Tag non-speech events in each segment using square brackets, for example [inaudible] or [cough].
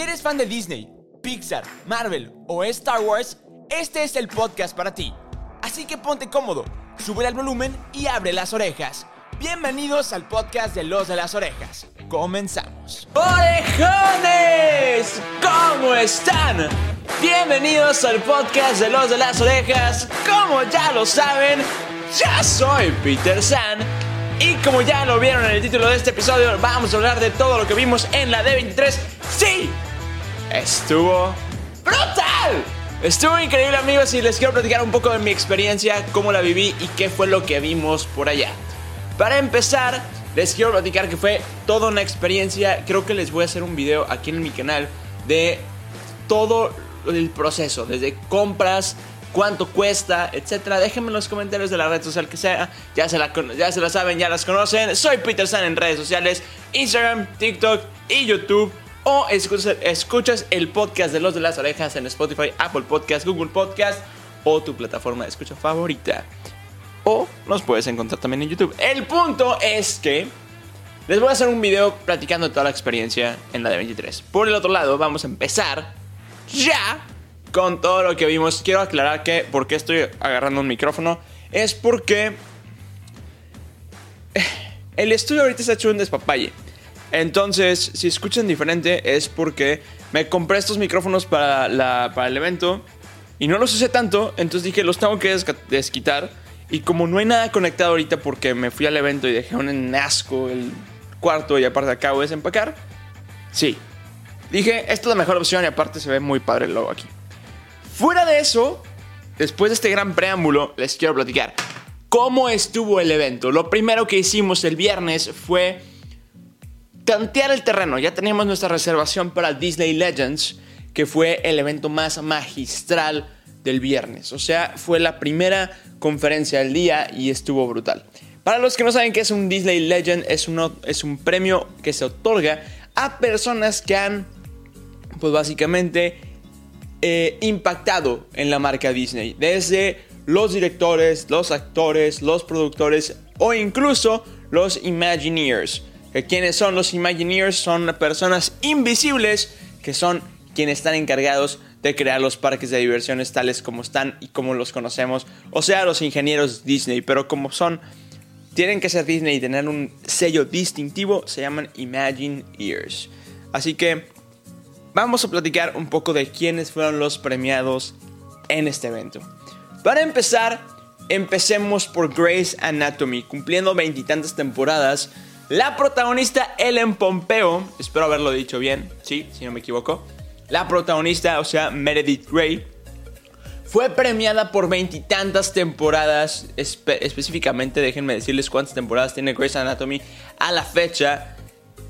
Si eres fan de Disney, Pixar, Marvel o Star Wars, este es el podcast para ti. Así que ponte cómodo, sube el volumen y abre las orejas. Bienvenidos al podcast de Los de las Orejas. Comenzamos. ¡Orejones! ¿Cómo están? Bienvenidos al podcast de Los de las Orejas. Como ya lo saben, ya soy Peter San. Y como ya lo vieron en el título de este episodio, vamos a hablar de todo lo que vimos en la D23. ¡Sí! Estuvo brutal. Estuvo increíble amigos y les quiero platicar un poco de mi experiencia, cómo la viví y qué fue lo que vimos por allá. Para empezar, les quiero platicar que fue toda una experiencia. Creo que les voy a hacer un video aquí en mi canal de todo el proceso, desde compras, cuánto cuesta, etcétera. Déjenme en los comentarios de la red social que sea. Ya se, la, ya se la saben, ya las conocen. Soy Peter San en redes sociales, Instagram, TikTok y YouTube. O escuchas, el podcast de Los de las Orejas en Spotify, Apple Podcast, Google Podcast o tu plataforma de escucha favorita o nos puedes encontrar también en YouTube. El punto es que les voy a hacer un video platicando toda la experiencia en la de 23. Por el otro lado, vamos a empezar ya con todo lo que vimos. Quiero aclarar que por qué estoy agarrando un micrófono es porque el estudio ahorita está hecho un despapalle. Entonces, si escuchan diferente es porque me compré estos micrófonos para, la, para el evento y no los usé tanto, entonces dije los tengo que desquitar y como no hay nada conectado ahorita porque me fui al evento y dejé un asco el cuarto y aparte acabo de desempacar, sí. Dije, esta es la mejor opción y aparte se ve muy padre el logo aquí. Fuera de eso, después de este gran preámbulo, les quiero platicar cómo estuvo el evento. Lo primero que hicimos el viernes fue tantear el terreno. Ya teníamos nuestra reservación para Disney Legends, que fue el evento más magistral del viernes. O sea, fue la primera conferencia del día y estuvo brutal. Para los que no saben qué es un Disney Legend, es, es un premio que se otorga a personas que han, pues básicamente, eh, impactado en la marca Disney. Desde los directores, los actores, los productores o incluso los Imagineers. ¿Quiénes son los Imagineers? Son personas invisibles que son quienes están encargados de crear los parques de diversiones tales como están y como los conocemos, o sea, los ingenieros Disney, pero como son, tienen que ser Disney y tener un sello distintivo, se llaman Imagine Ears. Así que vamos a platicar un poco de quiénes fueron los premiados en este evento. Para empezar, empecemos por Grey's Anatomy, cumpliendo veintitantas temporadas. La protagonista Ellen Pompeo, espero haberlo dicho bien, sí, si no me equivoco, la protagonista, o sea, Meredith Grey, fue premiada por veintitantas temporadas. específicamente, déjenme decirles cuántas temporadas tiene Grey's Anatomy a la fecha.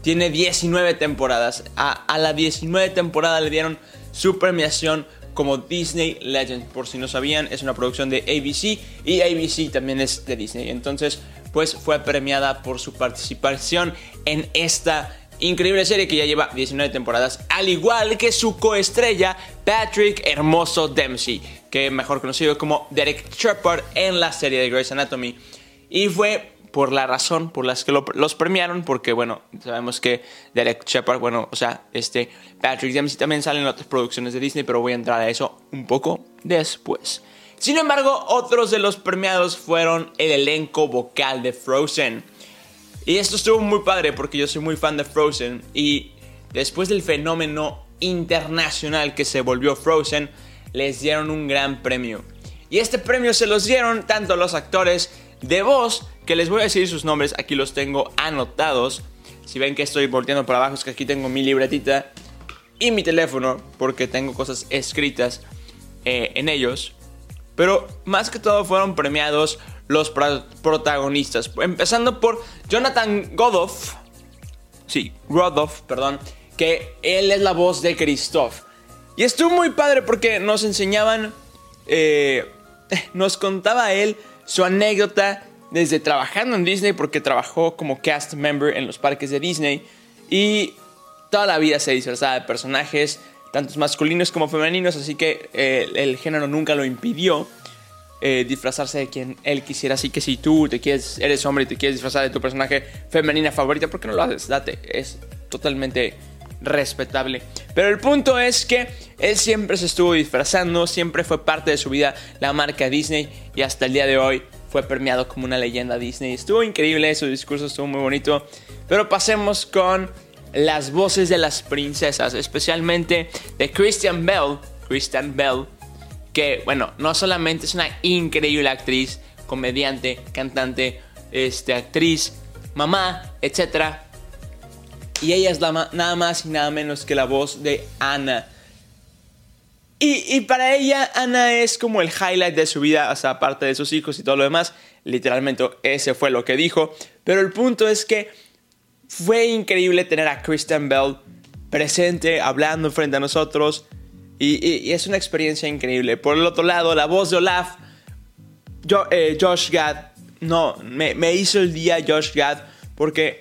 Tiene 19 temporadas. A, a la 19 temporada le dieron su premiación como Disney Legend. Por si no sabían, es una producción de ABC y ABC también es de Disney. Entonces, pues fue premiada por su participación en esta Increíble serie que ya lleva 19 temporadas, al igual que su coestrella Patrick Hermoso Dempsey, que mejor conocido como Derek Shepard en la serie de Grey's Anatomy. Y fue por la razón por las que los premiaron, porque bueno, sabemos que Derek Shepard, bueno, o sea, este Patrick Dempsey también sale en otras producciones de Disney, pero voy a entrar a eso un poco después. Sin embargo, otros de los premiados fueron el elenco vocal de Frozen. Y esto estuvo muy padre porque yo soy muy fan de Frozen y después del fenómeno internacional que se volvió Frozen, les dieron un gran premio. Y este premio se los dieron tanto a los actores de voz, que les voy a decir sus nombres, aquí los tengo anotados. Si ven que estoy volteando para abajo, es que aquí tengo mi libretita y mi teléfono, porque tengo cosas escritas eh, en ellos. Pero más que todo fueron premiados los protagonistas. Empezando por Jonathan Godoff. Sí, Godoff, perdón. Que él es la voz de Christoph. Y estuvo muy padre porque nos enseñaban. Eh, [laughs] nos contaba él su anécdota desde trabajando en Disney, porque trabajó como cast member en los parques de Disney. Y toda la vida se disfrazaba de personajes, tantos masculinos como femeninos, así que eh, el género nunca lo impidió. Eh, disfrazarse de quien él quisiera. Así que si tú te quieres, eres hombre y te quieres disfrazar de tu personaje femenina favorita, ¿por qué no lo haces? Date, es totalmente respetable. Pero el punto es que él siempre se estuvo disfrazando, siempre fue parte de su vida la marca Disney y hasta el día de hoy fue premiado como una leyenda Disney. Estuvo increíble, su discurso estuvo muy bonito. Pero pasemos con las voces de las princesas, especialmente de Christian Bell. Christian Bell, que bueno, no solamente es una increíble actriz, comediante, cantante, este, actriz, mamá, etc. Y ella es nada más y nada menos que la voz de Ana. Y, para ella, Ana es como el highlight de su vida, hasta aparte de sus hijos y todo lo demás. Literalmente, ese fue lo que dijo. Pero el punto es que fue increíble tener a Kristen Bell presente, hablando frente a nosotros. Y, es una experiencia increíble. Por el otro lado, la voz de Olaf, eh, Josh Gad, no, me, hizo el día Josh Gad porque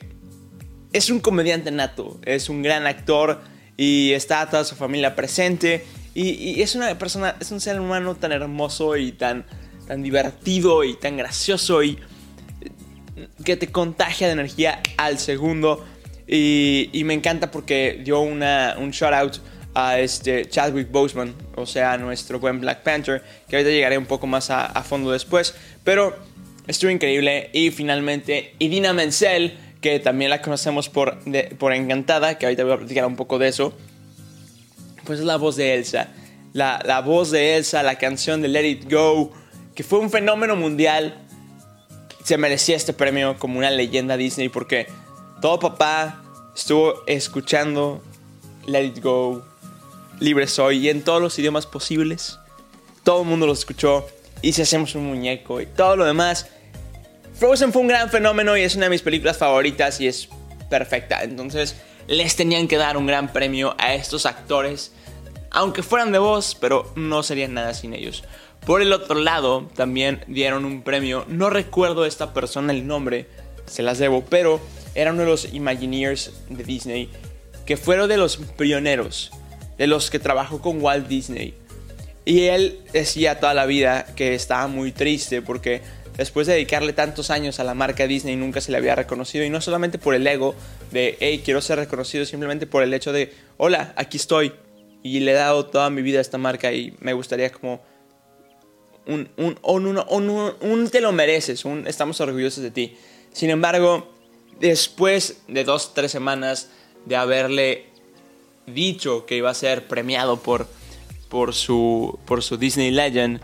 es un comediante nato, es un gran actor y está toda su familia presente. Y, es una persona, es un ser humano tan hermoso y tan, tan divertido y tan gracioso y que te contagia de energía al segundo. Y, me encanta porque dio una, un shout out a este Chadwick Boseman, o sea, nuestro buen Black Panther, que ahorita llegaré un poco más a, fondo después. Pero estuvo increíble. Y finalmente, Idina Menzel, que también la conocemos por, por Encantada, que ahorita voy a platicar un poco de eso pues es la voz de Elsa. La, voz de Elsa, la canción de Let It Go, que fue un fenómeno mundial. Se merecía este premio como una leyenda Disney porque todo papá estuvo escuchando Let It Go, Libre Soy y en todos los idiomas posibles. Todo el mundo lo escuchó y si hacemos un muñeco y todo lo demás. Frozen fue un gran fenómeno y es una de mis películas favoritas y es perfecta. Entonces les tenían que dar un gran premio a estos actores aunque fueran de voz, pero no serían nada sin ellos. Por el otro lado, también dieron un premio, no recuerdo esta persona el nombre, se las debo, pero era uno de los Imagineers de Disney, que fueron de los pioneros, de los que trabajó con Walt Disney. Y él decía toda la vida que estaba muy triste porque después de dedicarle tantos años a la marca Disney nunca se le había reconocido y no solamente por el ego de, hey, quiero ser reconocido, simplemente por el hecho de, hola, aquí estoy, y le he dado toda mi vida a esta marca y me gustaría como un, un, te lo mereces, estamos orgullosos de ti. Sin embargo, después de dos, tres semanas de haberle dicho que iba a ser premiado por, por, su, por su Disney Legend,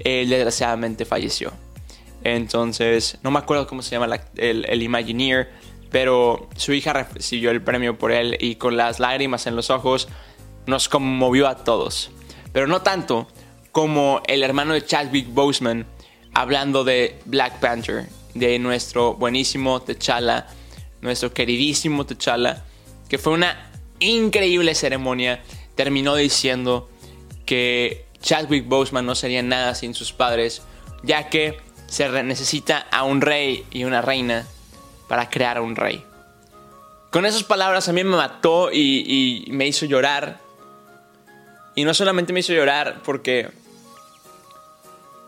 él desgraciadamente falleció. Entonces, no me acuerdo cómo se llama el, el Imagineer, pero su hija recibió el premio por él y con las lágrimas en los ojos nos conmovió a todos. Pero no tanto como el hermano de Chadwick Boseman hablando de Black Panther, de nuestro buenísimo T'Challa, nuestro queridísimo T'Challa, que fue una increíble ceremonia. Terminó diciendo que Chadwick Boseman no sería nada sin sus padres, ya que se necesita a un rey y una reina para crear un rey. Con esas palabras a mí me mató y me hizo llorar y no solamente me hizo llorar porque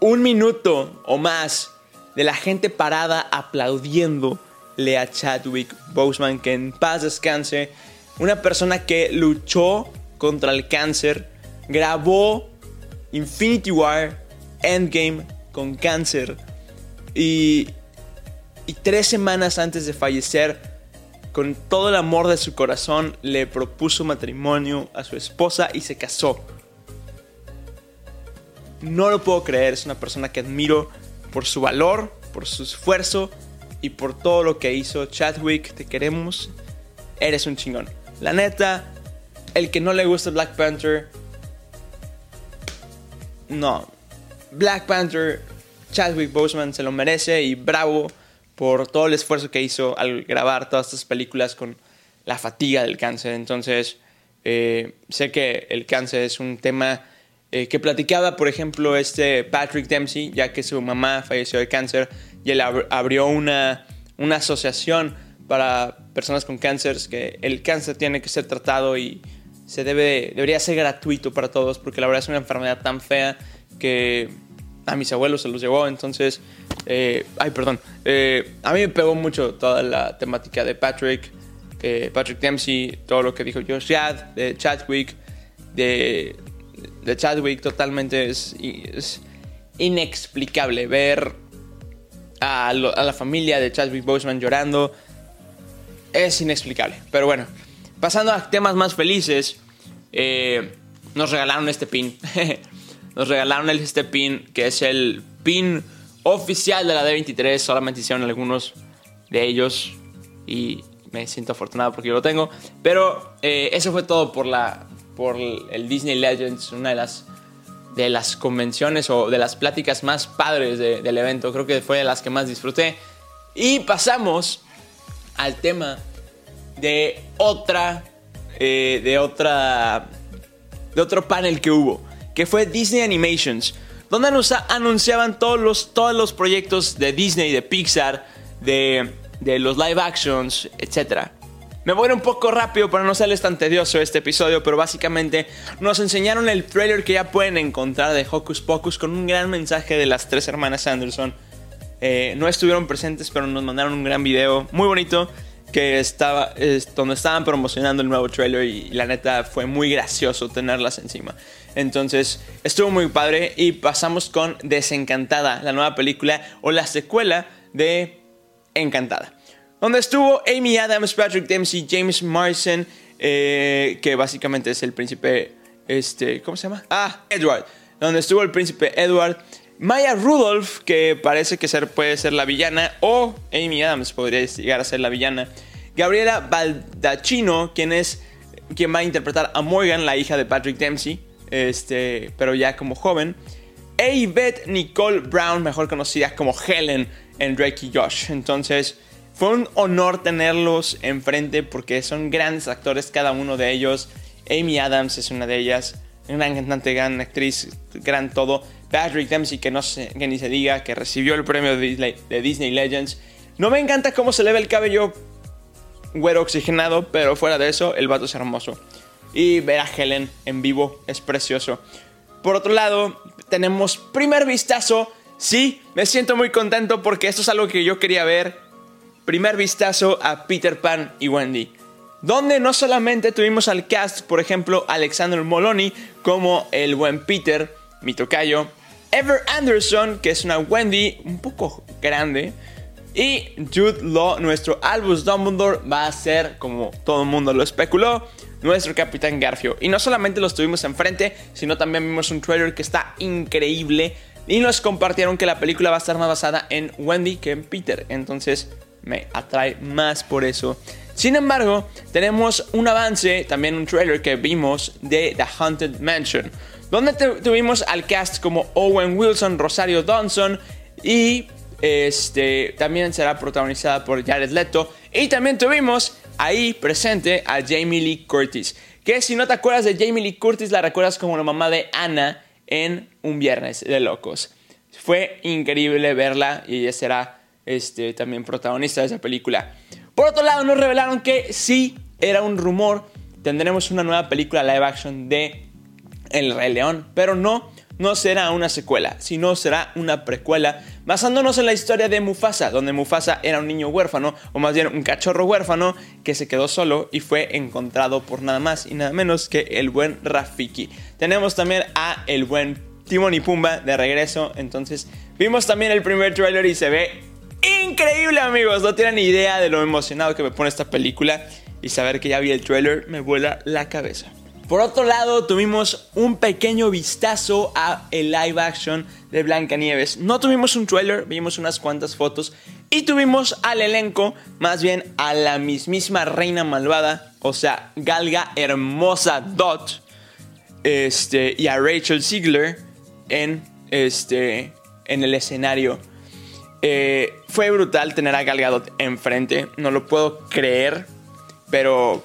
un minuto o más de la gente parada aplaudiéndole a Chadwick Boseman, que en paz descanse, una persona que luchó contra el cáncer, grabó Infinity War, Endgame con cáncer y, y tres semanas antes de fallecer con todo el amor de su corazón, le propuso matrimonio a su esposa y se casó. No lo puedo creer, es una persona que admiro por su valor, por su esfuerzo y por todo lo que hizo. Chadwick, te queremos, eres un chingón. La neta, el que no le gusta Black Panther, no. Black Panther, Chadwick Boseman se lo merece y bravo por todo el esfuerzo que hizo al grabar todas estas películas con la fatiga del cáncer. Entonces, eh, sé que el cáncer es un tema eh, que platicaba, por ejemplo, este Patrick Dempsey, ya que su mamá falleció de cáncer y él abrió una, una asociación para personas con cáncer, que el cáncer tiene que ser tratado y se debe, debería ser gratuito para todos, porque la verdad es una enfermedad tan fea que a mis abuelos se los llevó, entonces eh, ay, perdón. Eh, a mí me pegó mucho toda la temática de Patrick. eh, Patrick Dempsey, todo lo que dijo Josh Yad, de Chadwick, de, de Chadwick, totalmente es, inexplicable ver a, la familia de Chadwick Boseman llorando. Es inexplicable. Pero bueno, pasando a temas más felices, eh, nos regalaron este pin. [laughs] nos regalaron este pin, que es el pin oficial de la D23. Solamente hicieron algunos de ellos y me siento afortunado porque yo lo tengo. Pero eh, eso fue todo por, la, por el Disney Legends, una de las de las convenciones o de las pláticas más padres del evento. Creo que fue de las que más disfruté. Y pasamos al tema de otra, eh, de otra, de otro panel que hubo, que fue Disney Animations, donde anunciaban todos los, todos los proyectos de Disney, de Pixar, de, de los live actions, etcétera. Me voy a ir un poco rápido para no serles tan tedioso este episodio, pero básicamente nos enseñaron el trailer que ya pueden encontrar de Hocus Pocus con un gran mensaje de las tres hermanas Anderson. Eh, no estuvieron presentes, pero nos mandaron un gran video muy bonito que estaba donde estaban promocionando el nuevo trailer y, la neta fue muy gracioso tenerlas encima. Entonces estuvo muy padre y pasamos con Desencantada, la nueva película o la secuela de Encantada donde estuvo Amy Adams, Patrick Dempsey, James Marsden, eh, que básicamente es el príncipe, este, ¿cómo se llama? Ah, Edward, donde estuvo el príncipe Edward. Maya Rudolph, que parece que ser, puede ser la villana, o Amy Adams podría llegar a ser la villana. Gabriela Baldacchino, quien es quien va a interpretar a Morgan, la hija de Patrick Dempsey, este, pero ya como joven. E Nicole Brown, mejor conocida como Helen en Drake y Josh. Entonces, fue un honor tenerlos enfrente porque son grandes actores cada uno de ellos. Amy Adams es una de ellas, gran cantante, gran actriz, gran todo. Patrick Dempsey, que, no que ni se diga, que recibió el premio de Disney, Legends. No me encanta cómo se le ve el cabello güero oxigenado, pero fuera de eso, el vato es hermoso. Y ver a Helen en vivo es precioso. Por otro lado, tenemos primer vistazo. Sí, me siento muy contento porque esto es algo que yo quería ver primer vistazo a Peter Pan y Wendy. Donde no solamente tuvimos al cast, por ejemplo, Alexander Moloney como el buen Peter, mi tocayo, Ever Anderson, que es una Wendy un poco grande, y Jude Law, nuestro Albus Dumbledore, va a ser, como todo el mundo lo especuló, nuestro Capitán Garfio. Y no solamente los tuvimos enfrente, sino también vimos un trailer que está increíble. Y nos compartieron que la película va a estar más basada en Wendy que en Peter. Entonces, me atrae más por eso. Sin embargo, tenemos un avance, también un trailer que vimos de The Haunted Mansion, donde tuvimos al cast como Owen Wilson, Rosario Dawson y este también será protagonizada por Jared Leto y también tuvimos ahí presente a Jamie Lee Curtis, que si no te acuerdas de Jamie Lee Curtis la recuerdas como la mamá de Anna en Un Viernes de Locos. Fue increíble verla y ella será este, también protagonista de esa película. Por otro lado, nos revelaron que sí era un rumor, tendremos una nueva película live action de El Rey León, pero no, no será una secuela, sino será una precuela basándonos en la historia de Mufasa, donde Mufasa era un niño huérfano, o más bien un cachorro huérfano que se quedó solo y fue encontrado por nada más y nada menos que el buen Rafiki. Tenemos también a el buen Timon y Pumba de regreso, entonces vimos también el primer trailer y se ve increíble, amigos. No tienen idea de lo emocionado que me pone esta película. Y saber que ya vi el trailer me vuela la cabeza. Por otro lado, tuvimos un pequeño vistazo a el live action de Blancanieves. No tuvimos un trailer, vimos unas cuantas fotos y tuvimos al elenco, más bien a la mismísima reina malvada, o sea, Galga hermosa Dot, este, y a Rachel Ziegler en, este, en el escenario eh, fue brutal tener a Gal Gadot enfrente, no lo puedo creer, pero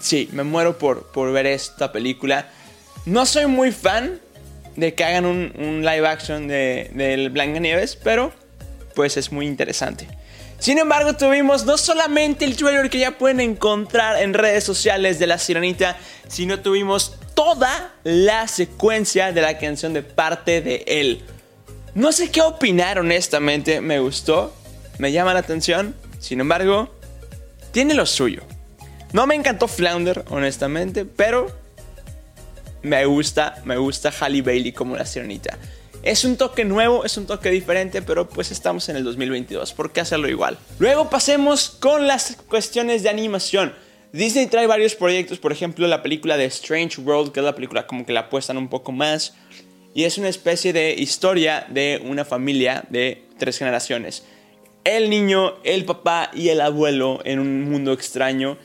sí, me muero por, por ver esta película. No soy muy fan de que hagan un, live action de, de Nieves, pero pues es muy interesante. Sin embargo, tuvimos no solamente el trailer que ya pueden encontrar en redes sociales de La Sirenita, sino tuvimos toda la secuencia de la canción de parte de él. No sé qué opinar honestamente, me gustó, me llama la atención, sin embargo, tiene lo suyo. No me encantó Flounder, honestamente, pero me gusta, me gusta Halle Bailey como la sirenita. Es un toque nuevo, es un toque diferente, pero pues estamos en el 2022, ¿por qué hacerlo igual? Luego pasemos con las cuestiones de animación. Disney trae varios proyectos, por ejemplo la película de Strange World, que es la película como que la apuestan un poco más. Y es una especie de historia de una familia de tres generaciones. El niño, el papá y el abuelo en un mundo extraño.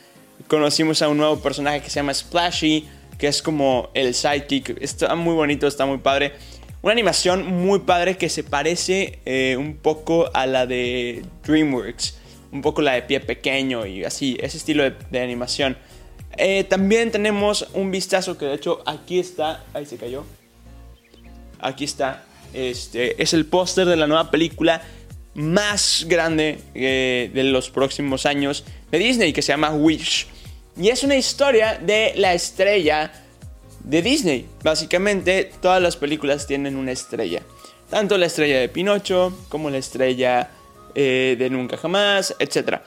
Conocimos a un nuevo personaje que se llama Splashy, que es como el sidekick. Está muy bonito, está muy padre. Una animación muy padre que se parece eh, un poco a la de DreamWorks. Un poco la de pie pequeño y así, ese estilo de, animación. Eh, también tenemos un vistazo que de hecho aquí está. Ahí se cayó. Aquí está. Este es el póster de la nueva película más grande eh, de los próximos años de Disney que se llama Wish. Y es una historia de la estrella de Disney. Básicamente todas las películas tienen una estrella. Tanto la estrella de Pinocho como la estrella eh, de Nunca Jamás, etc.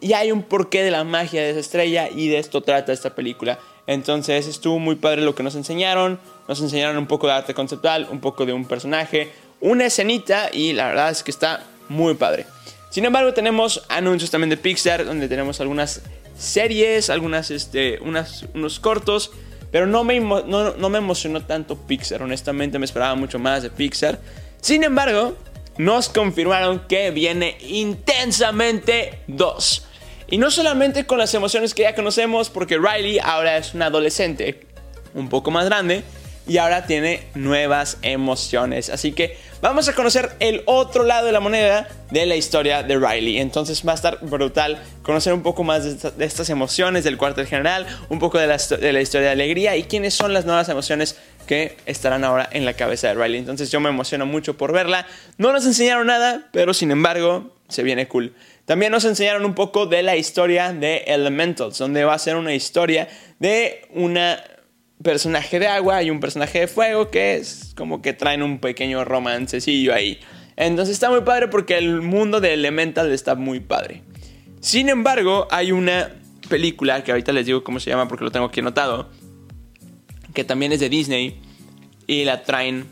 Y hay un porqué de la magia de esa estrella y de esto trata esta película. Entonces estuvo muy padre lo que nos enseñaron. Nos enseñaron un poco de arte conceptual, un poco de un personaje, una escenita y la verdad es que está muy padre. Sin embargo tenemos anuncios también de Pixar donde tenemos algunas series, algunas, este, unos cortos pero no me, no, me emocionó tanto Pixar, honestamente me esperaba mucho más de Pixar. Sin embargo, nos confirmaron que viene intensamente 2. Y no solamente con las emociones que ya conocemos, porque Riley ahora es un adolescente un poco más grande y ahora tiene nuevas emociones. Así que vamos a conocer el otro lado de la moneda de la historia de Riley. Entonces va a estar brutal conocer un poco más de, estas emociones del cuartel general, un poco de la, de la historia de alegría y quiénes son las nuevas emociones que estarán ahora en la cabeza de Riley. Entonces yo me emociono mucho por verla. No nos enseñaron nada, pero sin embargo se viene cool. También nos enseñaron un poco de la historia de Elementals, donde va a ser una historia de una personaje de agua y un personaje de fuego que es como que traen un pequeño romancecillo ahí. Entonces está muy padre porque el mundo de Elemental está muy padre. Sin embargo, hay una película que ahorita les digo cómo se llama porque lo tengo aquí anotado, que también es de Disney y la traen...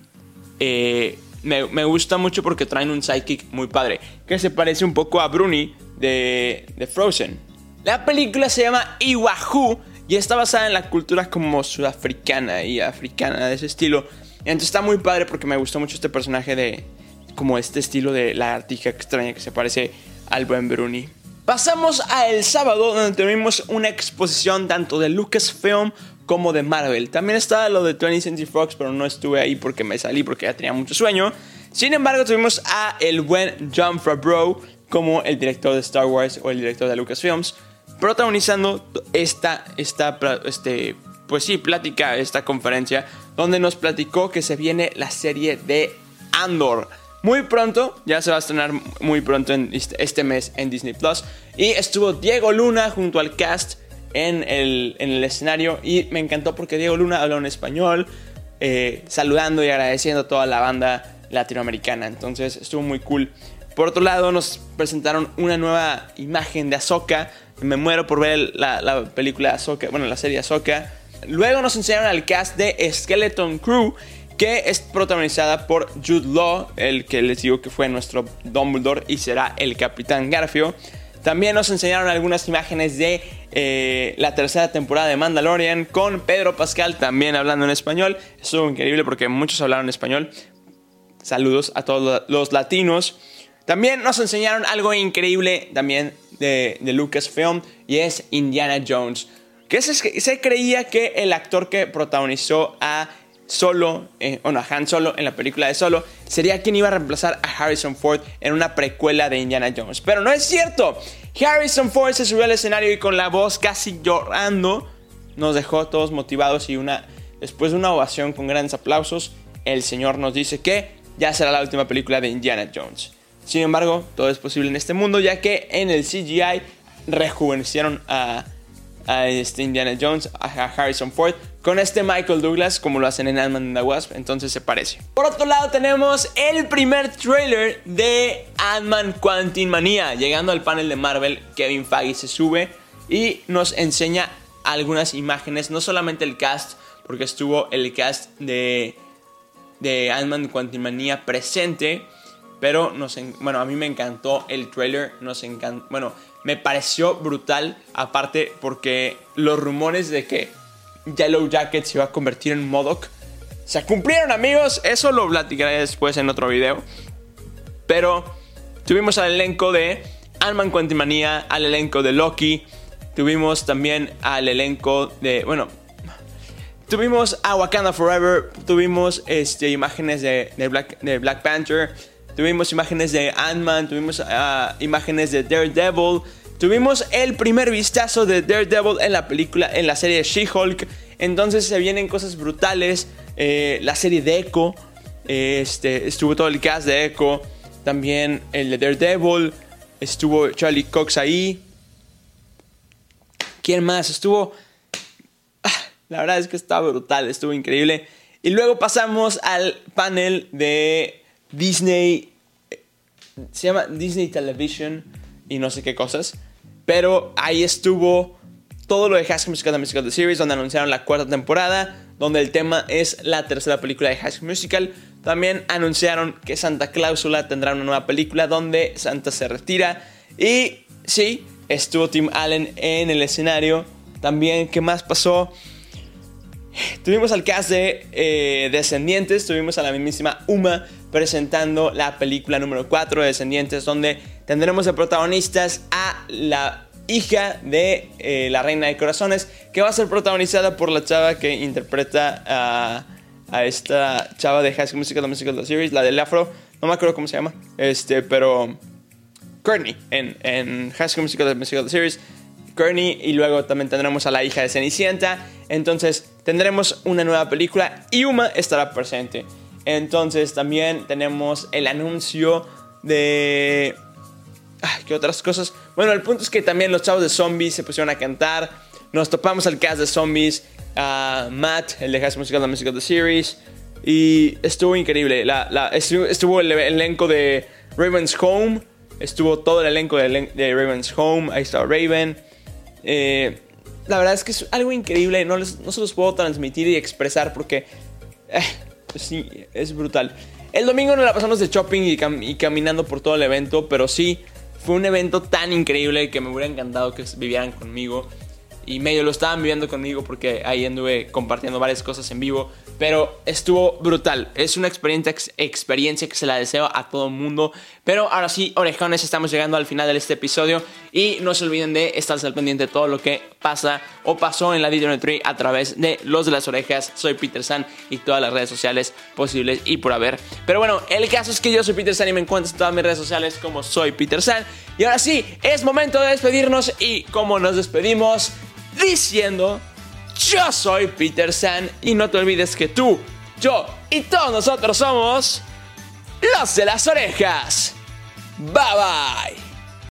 Eh, me, gusta mucho porque traen un psychic muy padre, que se parece un poco a Bruni de, de Frozen. La película se llama Iwahu y está basada en la cultura como sudafricana y africana de ese estilo. Entonces está muy padre porque me gustó mucho este personaje de como este estilo de la artija extraña que se parece al buen Bruni. Pasamos a el sábado donde tuvimos una exposición tanto de Lucasfilm como de Marvel. También estaba lo de 20th Century Fox, pero no estuve ahí porque me salí porque ya tenía mucho sueño. Sin embargo, tuvimos a el buen John Favreau como el director de Star Wars o el director de Lucasfilms protagonizando esta, esta este, pues sí, plática, esta conferencia, donde nos platicó que se viene la serie de Andor. Muy pronto, ya se va a estrenar muy pronto en este mes en Disney Plus. Y estuvo Diego Luna junto al cast en el, en el escenario. Y me encantó porque Diego Luna habló en español, eh, saludando y agradeciendo a toda la banda latinoamericana. Entonces estuvo muy cool. Por otro lado, nos presentaron una nueva imagen de Ahsoka me muero por ver la, película Ahsoka, bueno, la serie Ahsoka. Luego nos enseñaron al cast de Skeleton Crew, que es protagonizada por Jude Law, el que les digo que fue nuestro Dumbledore y será el Capitán Garfio. También nos enseñaron algunas imágenes de eh, la tercera temporada de Mandalorian con Pedro Pascal también hablando en español. Estuvo increíble porque muchos hablaron español. Saludos a todos los latinos. También nos enseñaron algo increíble también de, Lucasfilm y es Indiana Jones. Que se, se creía que el actor que protagonizó a Solo, eh, o no, a Han Solo en la película de Solo, sería quien iba a reemplazar a Harrison Ford en una precuela de Indiana Jones. Pero no es cierto. Harrison Ford se subió al escenario y con la voz casi llorando nos dejó todos motivados y una después de una ovación con grandes aplausos, el señor nos dice que ya será la última película de Indiana Jones. Sin embargo, todo es posible en este mundo, ya que en el CGI rejuvenecieron a, este Indiana Jones, a Harrison Ford, con este Michael Douglas, como lo hacen en Ant-Man and the Wasp, entonces se parece. Por otro lado, tenemos el primer trailer de Ant-Man Quantum Manía. Llegando al panel de Marvel, Kevin Feige se sube y nos enseña algunas imágenes, no solamente el cast, porque estuvo el cast de, de Ant-Man Quantumania presente, pero nos, bueno, a mí me encantó el trailer, nos encantó, bueno, me pareció brutal, aparte porque los rumores de que Yellow Jacket se iba a convertir en Modoc se cumplieron amigos, eso lo platicaré después en otro video. Pero tuvimos al elenco de Ant-Man al elenco de Loki, tuvimos también al elenco de, bueno, tuvimos a Wakanda Forever, tuvimos este, imágenes de, Black, de Black Panther, tuvimos imágenes de Ant-Man, tuvimos ah, imágenes de Daredevil, tuvimos el primer vistazo de Daredevil en la película, en la serie She-Hulk, entonces se vienen cosas brutales, eh, la serie de Echo, este, estuvo todo el cast de Echo, también el de Daredevil, estuvo Charlie Cox ahí, ¿quién más? Estuvo... Ah, la verdad es que estaba brutal, estuvo increíble. Y luego pasamos al panel de Disney. Se llama Disney Television y no sé qué cosas. Pero ahí estuvo todo lo de High School Musical, The Musical The Series, donde anunciaron la cuarta temporada, donde el tema es la tercera película de High School Musical. También anunciaron que Santa Cláusula tendrá una nueva película donde Santa se retira. Y sí, estuvo Tim Allen en el escenario. También, ¿qué más pasó? Tuvimos al cast de eh, Descendientes, tuvimos a la mismísima Uma presentando la película número 4 de Descendientes, donde tendremos de protagonistas a la hija de eh, la Reina de Corazones, que va a ser protagonizada por la chava que interpreta a, a esta chava de High School Musical, The Musical The Series, la del afro, no me acuerdo cómo se llama, este, pero Courtney en, en High School Musical, The Musical The Series. Courtney y luego también tendremos a la hija de Cenicienta. Entonces tendremos una nueva película y Uma estará presente. Entonces también tenemos el anuncio de... ¿Qué otras cosas? Bueno, el punto es que también los chavos de zombies se pusieron a cantar. Nos topamos al cast de zombies. A Matt, el de High Musical, la música de Series. Y estuvo increíble. La, estuvo, el elenco de Raven's Home. Estuvo todo el elenco de, Raven's Home. Ahí estaba Raven. Eh, la verdad es que es algo increíble, no, no se los puedo transmitir y expresar porque eh, sí, es brutal. El domingo nos la pasamos de shopping y, caminando por todo el evento, pero sí, fue un evento tan increíble que me hubiera encantado que vivieran conmigo y medio lo estaban viviendo conmigo porque ahí anduve compartiendo varias cosas en vivo. Pero estuvo brutal. Es una experiencia, experiencia que se la deseo a todo el mundo. Pero ahora sí, orejones, estamos llegando al final de este episodio. Y no se olviden de estar al pendiente de todo lo que pasa o pasó en la Disney Tree a través de Los de las Orejas. Soy Peter San y todas las redes sociales posibles y por haber. Pero bueno, el caso es que yo soy Peter San y me encuentras en todas mis redes sociales como soy Peter San. Y ahora sí, es momento de despedirnos. Y como nos despedimos, diciendo, yo soy Peter San y no te olvides que tú, yo y todos nosotros somos los de las orejas. Bye bye.